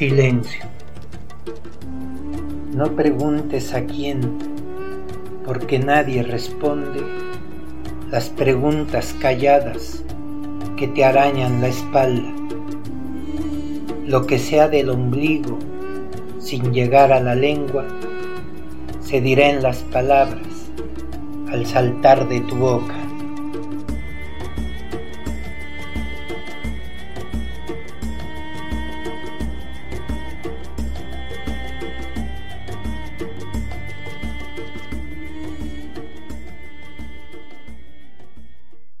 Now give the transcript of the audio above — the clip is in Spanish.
Silencio. No preguntes a quién, porque nadie responde las preguntas calladas que te arañan la espalda. Lo que sea del ombligo, sin llegar a la lengua, se dirá en las palabras al saltar de tu boca.